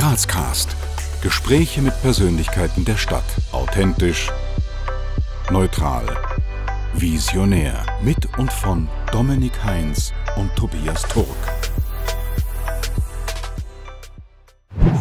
Grazcast. Gespräche mit Persönlichkeiten der Stadt. Authentisch, neutral, visionär. Mit und von Dominik Heinz und Tobias Turk.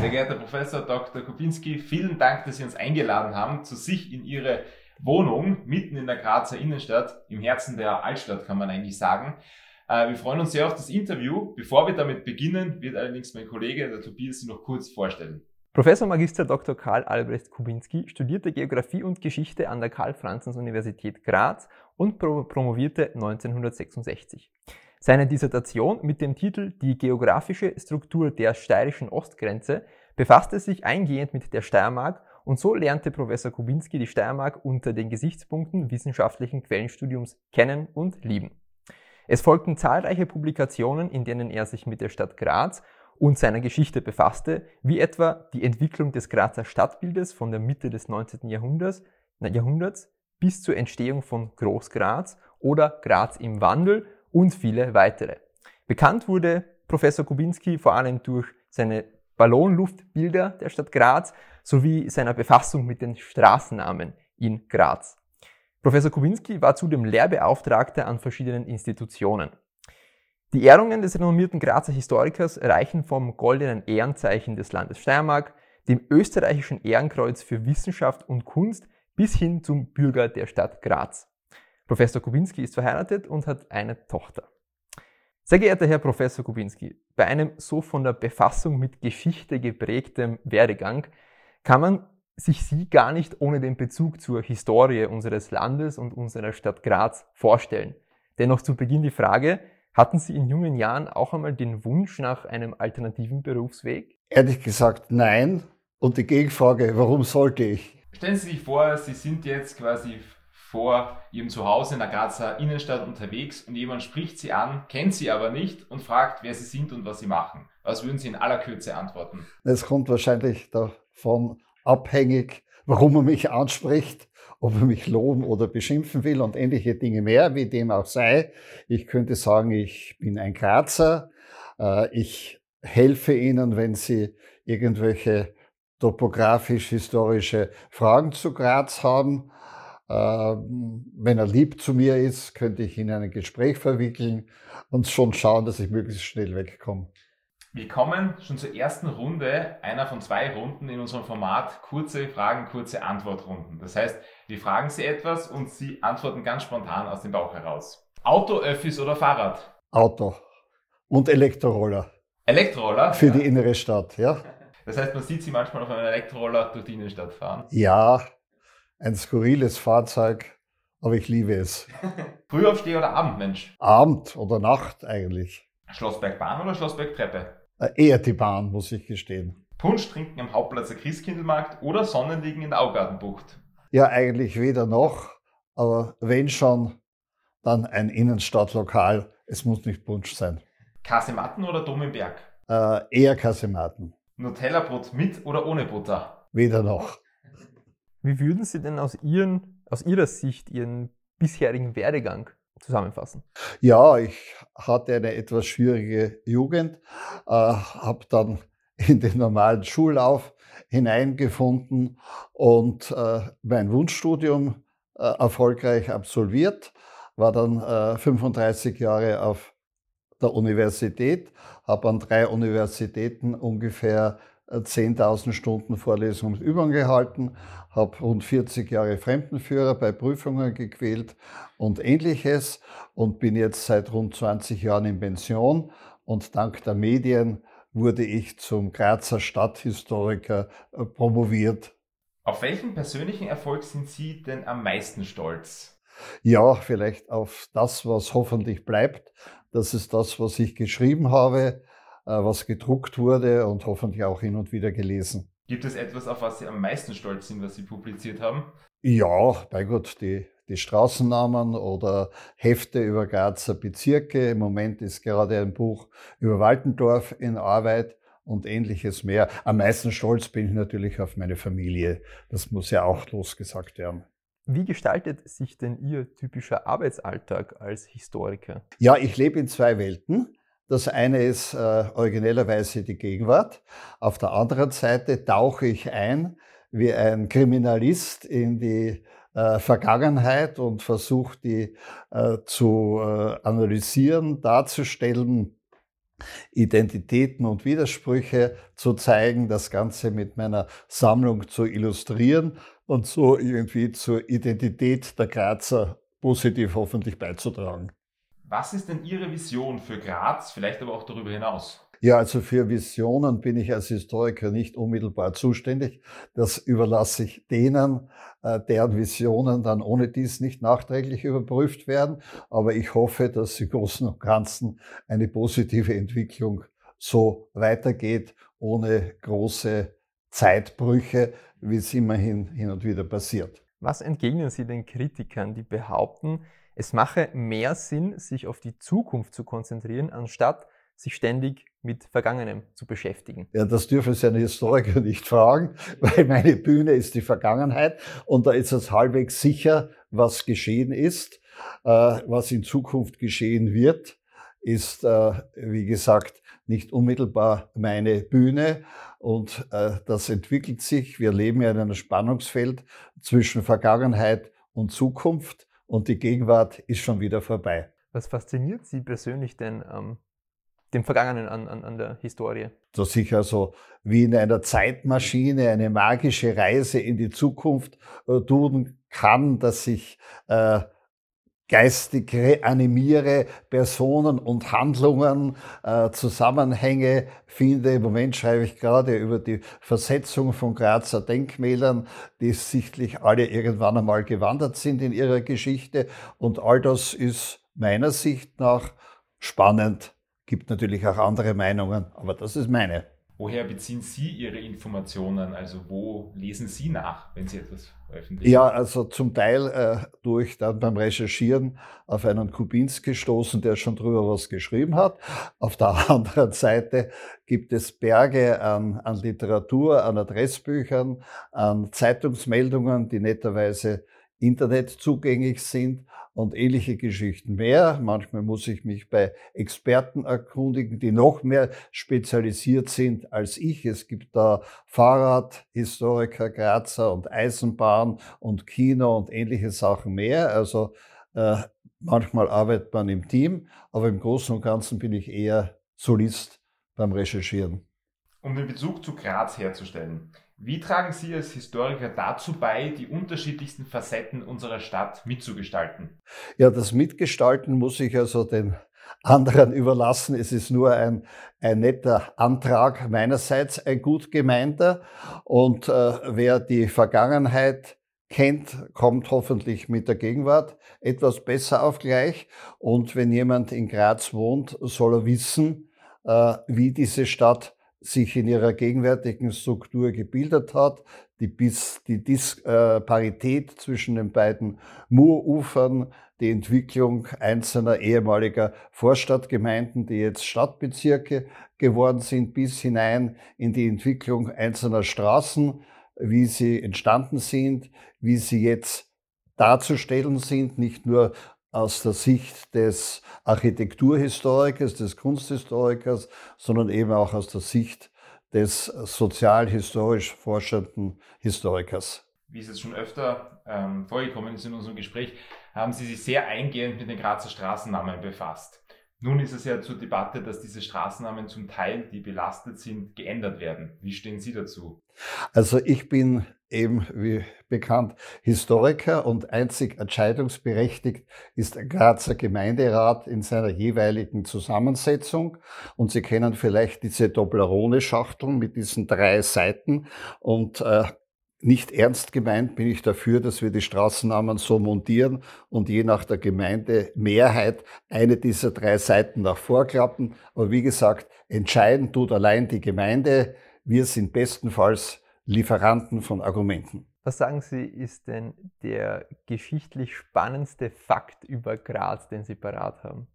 Sehr geehrter Professor Dr. Kubinski, vielen Dank, dass Sie uns eingeladen haben zu sich in Ihre Wohnung mitten in der Grazer Innenstadt, im Herzen der Altstadt, kann man eigentlich sagen. Äh, wir freuen uns sehr auf das Interview. Bevor wir damit beginnen, wird allerdings mein Kollege, der Tobias, Sie noch kurz vorstellen. Professor Magister Dr. Karl Albrecht Kubinski studierte Geografie und Geschichte an der Karl-Franzens-Universität Graz und promovierte 1966. Seine Dissertation mit dem Titel Die geografische Struktur der steirischen Ostgrenze befasste sich eingehend mit der Steiermark und so lernte Professor Kubinski die Steiermark unter den Gesichtspunkten wissenschaftlichen Quellenstudiums kennen und lieben. Es folgten zahlreiche Publikationen, in denen er sich mit der Stadt Graz und seiner Geschichte befasste, wie etwa die Entwicklung des Grazer Stadtbildes von der Mitte des 19. Jahrhunderts, Jahrhunderts bis zur Entstehung von Großgraz oder Graz im Wandel und viele weitere. Bekannt wurde Professor Kubinski vor allem durch seine Ballonluftbilder der Stadt Graz sowie seiner Befassung mit den Straßennamen in Graz. Professor Kubinski war zudem Lehrbeauftragter an verschiedenen Institutionen. Die Ehrungen des renommierten Grazer Historikers reichen vom goldenen Ehrenzeichen des Landes Steiermark, dem österreichischen Ehrenkreuz für Wissenschaft und Kunst bis hin zum Bürger der Stadt Graz. Professor Kubinski ist verheiratet und hat eine Tochter. Sehr geehrter Herr Professor Kubinski, bei einem so von der Befassung mit Geschichte geprägtem Werdegang kann man sich Sie gar nicht ohne den Bezug zur Historie unseres Landes und unserer Stadt Graz vorstellen. Dennoch zu Beginn die Frage, hatten Sie in jungen Jahren auch einmal den Wunsch nach einem alternativen Berufsweg? Ehrlich gesagt nein. Und die Gegenfrage, warum sollte ich? Stellen Sie sich vor, Sie sind jetzt quasi vor Ihrem Zuhause in der Grazer Innenstadt unterwegs und jemand spricht Sie an, kennt Sie aber nicht und fragt, wer Sie sind und was Sie machen. Was würden Sie in aller Kürze antworten? Es kommt wahrscheinlich davon abhängig, warum er mich anspricht, ob er mich loben oder beschimpfen will und ähnliche Dinge mehr, wie dem auch sei. Ich könnte sagen, ich bin ein Grazer. Äh, ich helfe Ihnen, wenn Sie irgendwelche topografisch-historische Fragen zu Graz haben. Äh, wenn er lieb zu mir ist, könnte ich ihn in ein Gespräch verwickeln und schon schauen, dass ich möglichst schnell wegkomme. Wir kommen schon zur ersten Runde, einer von zwei Runden in unserem Format kurze Fragen, kurze Antwortrunden. Das heißt, wir fragen Sie etwas und Sie antworten ganz spontan aus dem Bauch heraus. Auto, Öffis oder Fahrrad? Auto und Elektroroller. Elektroroller? Für ja. die innere Stadt, ja. Das heißt, man sieht Sie manchmal auf einem Elektroroller durch die Innenstadt fahren? Ja, ein skurriles Fahrzeug, aber ich liebe es. Frühaufsteher oder Abendmensch? Abend oder Nacht eigentlich. Schlossbergbahn oder Schlossbergtreppe? Äh, eher die Bahn, muss ich gestehen. Punsch trinken am Hauptplatz der Christkindlmarkt oder Sonnenliegen in der Augartenbucht? Ja, eigentlich weder noch, aber wenn schon, dann ein Innenstadtlokal. Es muss nicht Punsch sein. Kasematten oder Dom im Berg? Äh, eher Kasematten. Nutella-Brot mit oder ohne Butter? Weder noch. Wie würden Sie denn aus, Ihren, aus Ihrer Sicht Ihren bisherigen Werdegang zusammenfassen? Ja, ich hatte eine etwas schwierige Jugend, äh, habe dann in den normalen Schullauf hineingefunden und äh, mein Wunschstudium äh, erfolgreich absolviert, war dann äh, 35 Jahre auf der Universität, habe an drei Universitäten ungefähr 10.000 Stunden Vorlesungen und Übungen gehalten, habe rund 40 Jahre Fremdenführer bei Prüfungen gequält und ähnliches und bin jetzt seit rund 20 Jahren in Pension und dank der Medien wurde ich zum Grazer Stadthistoriker äh, promoviert. Auf welchen persönlichen Erfolg sind Sie denn am meisten stolz? Ja, vielleicht auf das, was hoffentlich bleibt. Das ist das, was ich geschrieben habe äh, was gedruckt wurde und hoffentlich auch hin und wieder gelesen. Gibt es etwas, auf was Sie am meisten stolz sind, was Sie publiziert haben? Ja, bei Gott, die, die Straßennamen oder Hefte über Grazer Bezirke. Im Moment ist gerade ein Buch über Waltendorf in Arbeit und ähnliches mehr. Am meisten stolz bin ich natürlich auf meine Familie. Das muss ja auch losgesagt werden. Wie gestaltet sich denn Ihr typischer Arbeitsalltag als Historiker? Ja, ich lebe in zwei Welten. Das eine ist äh, originellerweise die Gegenwart. Auf der anderen Seite tauche ich ein wie ein Kriminalist in die äh, Vergangenheit und versuche die äh, zu äh, analysieren, darzustellen, Identitäten und Widersprüche zu zeigen, das Ganze mit meiner Sammlung zu illustrieren und so irgendwie zur Identität der Grazer positiv hoffentlich beizutragen. Was ist denn Ihre Vision für Graz, vielleicht aber auch darüber hinaus? Ja, also für Visionen bin ich als Historiker nicht unmittelbar zuständig. Das überlasse ich denen, äh, deren Visionen dann ohne dies nicht nachträglich überprüft werden. Aber ich hoffe, dass im Großen und Ganzen eine positive Entwicklung so weitergeht, ohne große Zeitbrüche, wie es immerhin hin und wieder passiert. Was entgegnen Sie den Kritikern, die behaupten, es mache mehr Sinn, sich auf die Zukunft zu konzentrieren, anstatt sich ständig mit Vergangenem zu beschäftigen? Ja, das dürfen Sie einen Historiker nicht fragen, weil meine Bühne ist die Vergangenheit und da ist es halbwegs sicher, was geschehen ist. Äh, was in Zukunft geschehen wird, ist, äh, wie gesagt, nicht unmittelbar meine Bühne und äh, das entwickelt sich. Wir leben ja in einem Spannungsfeld zwischen Vergangenheit und Zukunft und die Gegenwart ist schon wieder vorbei. Was fasziniert Sie persönlich denn ähm, dem Vergangenen an, an, an der Historie? Dass ich also wie in einer Zeitmaschine eine magische Reise in die Zukunft äh, tun kann, dass ich äh, geistig reanimiere, Personen und Handlungen, äh, Zusammenhänge finde. Im Moment schreibe ich gerade über die Versetzung von Grazer Denkmälern, die sichtlich alle irgendwann einmal gewandert sind in ihrer Geschichte. Und all das ist meiner Sicht nach spannend. Gibt natürlich auch andere Meinungen, aber das ist meine. Woher beziehen Sie Ihre Informationen? Also wo lesen Sie nach, wenn Sie etwas veröffentlichen? Ja, also zum Teil äh, durch dann beim Recherchieren auf einen Kubins gestoßen, der schon drüber was geschrieben hat. Auf der anderen Seite gibt es Berge an, an Literatur, an Adressbüchern, an Zeitungsmeldungen, die netterweise Internet zugänglich sind und ähnliche Geschichten mehr. Manchmal muss ich mich bei Experten erkundigen, die noch mehr spezialisiert sind als ich. Es gibt da Fahrradhistoriker, Grazer und Eisenbahn und Kino und ähnliche Sachen mehr. Also äh, manchmal arbeitet man im Team, aber im Großen und Ganzen bin ich eher Solist beim Recherchieren. Um den Bezug zu Graz herzustellen, wie tragen Sie als Historiker dazu bei, die unterschiedlichsten Facetten unserer Stadt mitzugestalten? Ja, das Mitgestalten muss ich also den anderen überlassen. Es ist nur ein, ein netter Antrag meinerseits, ein gut gemeinter. Und äh, wer die Vergangenheit kennt, kommt hoffentlich mit der Gegenwart etwas besser auf gleich. Und wenn jemand in Graz wohnt, soll er wissen, äh, wie diese Stadt sich in ihrer gegenwärtigen Struktur gebildet hat, die, bis, die Disparität zwischen den beiden Murufern, die Entwicklung einzelner ehemaliger Vorstadtgemeinden, die jetzt Stadtbezirke geworden sind, bis hinein in die Entwicklung einzelner Straßen, wie sie entstanden sind, wie sie jetzt darzustellen sind, nicht nur aus der Sicht des Architekturhistorikers, des Kunsthistorikers, sondern eben auch aus der Sicht des sozialhistorisch forschenden Historikers. Wie es jetzt schon öfter ähm, vorgekommen ist in unserem Gespräch, haben Sie sich sehr eingehend mit den Grazer Straßennamen befasst. Nun ist es ja zur Debatte, dass diese Straßennamen zum Teil, die belastet sind, geändert werden. Wie stehen Sie dazu? Also ich bin eben, wie bekannt, Historiker und einzig entscheidungsberechtigt ist der Grazer Gemeinderat in seiner jeweiligen Zusammensetzung. Und Sie kennen vielleicht diese Doblerone-Schachteln mit diesen drei Seiten. Und äh, nicht ernst gemeint bin ich dafür, dass wir die Straßennamen so montieren und je nach der Gemeindemehrheit eine dieser drei Seiten nach vorklappen. Aber wie gesagt, entscheiden tut allein die Gemeinde. Wir sind bestenfalls Lieferanten von Argumenten. Was sagen Sie, ist denn der geschichtlich spannendste Fakt über Graz, den Sie parat haben?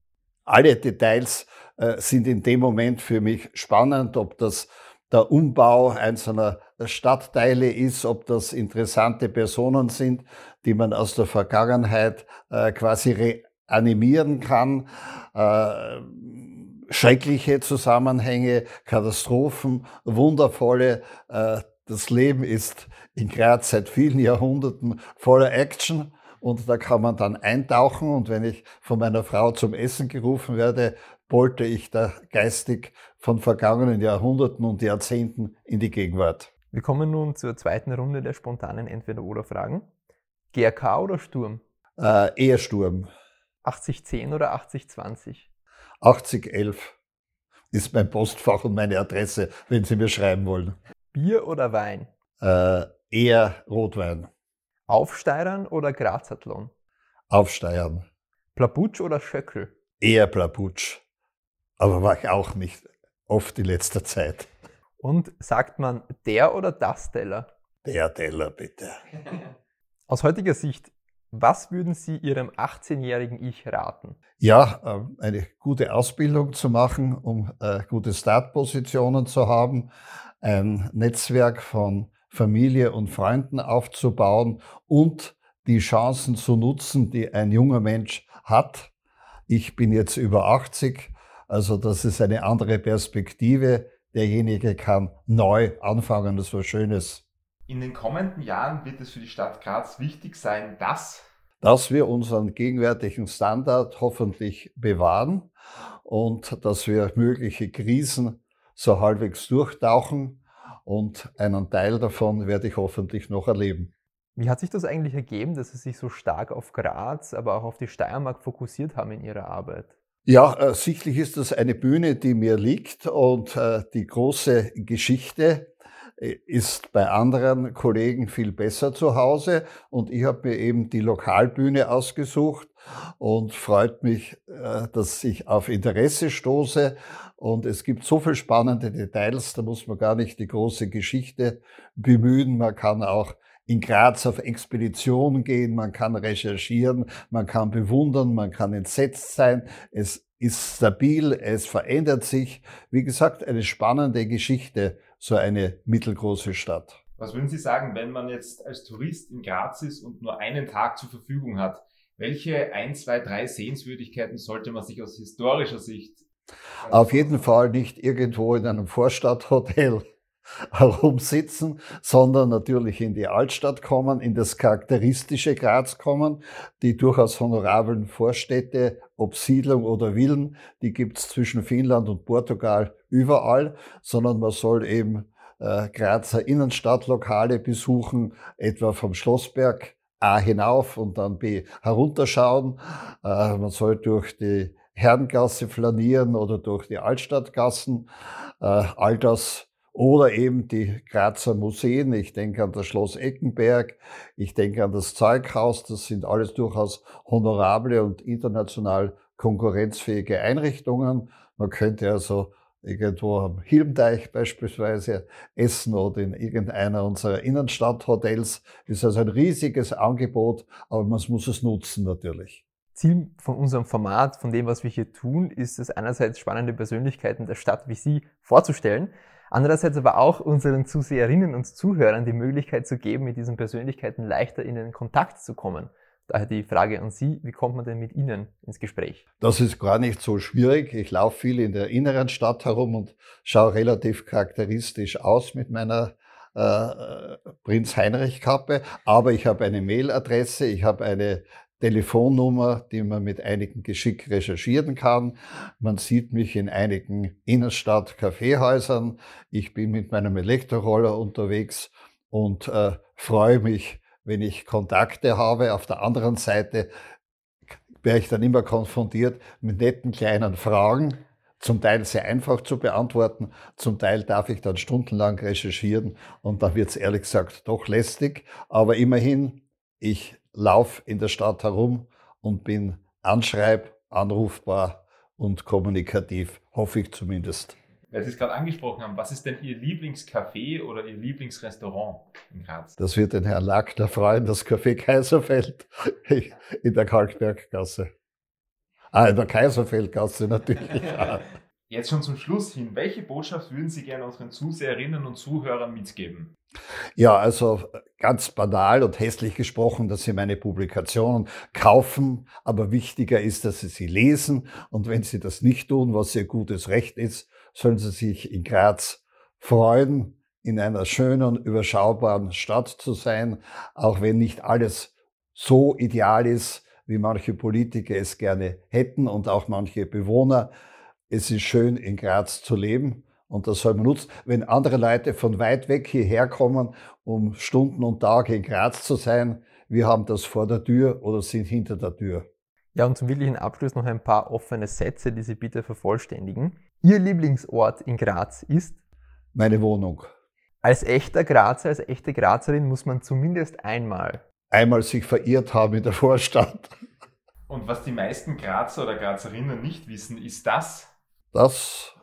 Alle Details äh, sind in dem Moment für mich spannend, ob das der Umbau einzelner Stadtteile ist, ob das interessante Personen sind, die man aus der Vergangenheit äh, quasi reanimieren kann. Äh, schreckliche Zusammenhänge, Katastrophen, wundervolle. Äh, das Leben ist in Graz seit vielen Jahrhunderten voller Action und da kann man dann eintauchen und wenn ich von meiner Frau zum Essen gerufen werde, bolte ich da geistig von vergangenen Jahrhunderten und Jahrzehnten in die Gegenwart. Wir kommen nun zur zweiten Runde der spontanen Entweder-Oder-Fragen. GRK oder Sturm? Äh, eher Sturm. 8010 oder 8020? 8011 ist mein Postfach und meine Adresse, wenn Sie mir schreiben wollen. Bier oder Wein? Äh, eher Rotwein. Aufsteirern oder Grazathlon? Aufsteiern. Plaputsch oder Schöckel? Eher Plaputsch. Aber war ich auch nicht oft in letzter Zeit. Und sagt man der oder das Teller? Der Teller, bitte. Aus heutiger Sicht, was würden Sie Ihrem 18-jährigen Ich raten? Ja, ähm, eine gute Ausbildung zu machen, um äh, gute Startpositionen zu haben, ein Netzwerk von Familie und Freunden aufzubauen und die Chancen zu nutzen, die ein junger Mensch hat. Ich bin jetzt über 80, also das ist eine andere Perspektive. Derjenige kann neu anfangen, das ist was Schönes. In den kommenden Jahren wird es für die Stadt Graz wichtig sein, dass dass wir unseren gegenwärtigen Standard hoffentlich bewahren und dass wir mögliche Krisen so halbwegs durchtauchen und einen Teil davon werde ich hoffentlich noch erleben. Wie hat sich das eigentlich ergeben, dass Sie sich so stark auf Graz, aber auch auf die Steiermark fokussiert haben in Ihrer Arbeit? Ja, äh, sichtlich ist das eine Bühne, die mir liegt und äh, die große Geschichte ist bei anderen Kollegen viel besser zu Hause und ich habe mir eben die Lokalbühne ausgesucht und freut mich, äh, dass ich auf Interesse stoße und es gibt so viel spannende Details, da muss man gar nicht die große Geschichte bemühen, man kann auch in Graz auf Expedition gehen, man kann recherchieren, man kann bewundern, man kann entsetzt sein. Es ist stabil, es verändert sich. Wie gesagt, eine spannende Geschichte so eine mittelgroße Stadt. Was würden Sie sagen, wenn man jetzt als Tourist in Graz ist und nur einen Tag zur Verfügung hat? Welche ein, zwei, drei Sehenswürdigkeiten sollte man sich aus historischer Sicht? Auf jeden Fall nicht irgendwo in einem Vorstadthotel herumsitzen, sondern natürlich in die Altstadt kommen, in das charakteristische Graz kommen, die durchaus honorablen Vorstädte, ob Siedlung oder Villen, die gibt's zwischen Finnland und Portugal überall, sondern man soll eben äh, Grazer Innenstadtlokale besuchen, etwa vom Schlossberg A hinauf und dann B herunterschauen. Äh, man soll durch die Herrengasse flanieren oder durch die Altstadtgassen. Äh, all das oder eben die Grazer Museen. Ich denke an das Schloss Eckenberg, ich denke an das Zeughaus. Das sind alles durchaus honorable und international konkurrenzfähige Einrichtungen. Man könnte also irgendwo am Hilmteich beispielsweise essen oder in irgendeiner unserer Innenstadthotels. Ist also ein riesiges Angebot, aber man muss es nutzen natürlich. Ziel von unserem Format, von dem, was wir hier tun, ist es einerseits spannende Persönlichkeiten der Stadt wie Sie vorzustellen, Andererseits aber auch unseren Zuseherinnen und Zuhörern die Möglichkeit zu geben, mit diesen Persönlichkeiten leichter in den Kontakt zu kommen. Daher die Frage an Sie, wie kommt man denn mit Ihnen ins Gespräch? Das ist gar nicht so schwierig. Ich laufe viel in der inneren Stadt herum und schaue relativ charakteristisch aus mit meiner äh, Prinz Heinrich Kappe. Aber ich habe eine Mailadresse, ich habe eine Telefonnummer, die man mit einigen Geschick recherchieren kann. Man sieht mich in einigen Innenstadt-Kaffeehäusern. Ich bin mit meinem Elektroroller unterwegs und äh, freue mich, wenn ich Kontakte habe. Auf der anderen Seite wäre ich dann immer konfrontiert mit netten kleinen Fragen, zum Teil sehr einfach zu beantworten, zum Teil darf ich dann stundenlang recherchieren und dann wird es ehrlich gesagt doch lästig. Aber immerhin, ich lauf in der Stadt herum und bin anschreib, anrufbar und kommunikativ, hoffe ich zumindest. Weil Sie es gerade angesprochen haben, was ist denn Ihr Lieblingscafé oder Ihr Lieblingsrestaurant in Graz? Das wird den Herrn Lackner freuen, das Café Kaiserfeld in der Kalkberggasse. Ah, in der Kaiserfeldgasse natürlich. Jetzt schon zum Schluss hin, welche Botschaft würden Sie gerne unseren Zuseherinnen und Zuhörern mitgeben? Ja, also ganz banal und hässlich gesprochen, dass Sie meine Publikationen. Kaufen, aber wichtiger ist, dass Sie sie lesen. Und wenn Sie das nicht tun, was Ihr gutes Recht ist, sollen Sie sich in Graz freuen, in einer schönen, überschaubaren Stadt zu sein, auch wenn nicht alles so ideal ist, wie manche Politiker es gerne hätten und auch manche Bewohner es ist schön, in Graz zu leben und das soll man nutzen. Wenn andere Leute von weit weg hierher kommen, um Stunden und Tage in Graz zu sein, wir haben das vor der Tür oder sind hinter der Tür. Ja, und zum wirklichen Abschluss noch ein paar offene Sätze, die Sie bitte vervollständigen. Ihr Lieblingsort in Graz ist? Meine Wohnung. Als echter Grazer, als echte Grazerin muss man zumindest einmal. Einmal sich verirrt haben in der Vorstadt. Und was die meisten Grazer oder Grazerinnen nicht wissen, ist das, das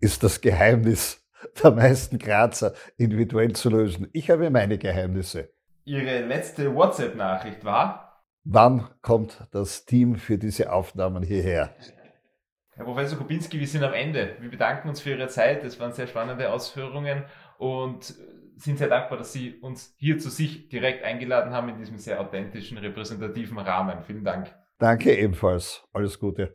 ist das Geheimnis der meisten Grazer individuell zu lösen. Ich habe meine Geheimnisse. Ihre letzte WhatsApp-Nachricht war? Wann kommt das Team für diese Aufnahmen hierher? Herr Professor Kubinski, wir sind am Ende. Wir bedanken uns für Ihre Zeit. Es waren sehr spannende Ausführungen und sind sehr dankbar, dass Sie uns hier zu sich direkt eingeladen haben in diesem sehr authentischen, repräsentativen Rahmen. Vielen Dank. Danke ebenfalls. Alles Gute.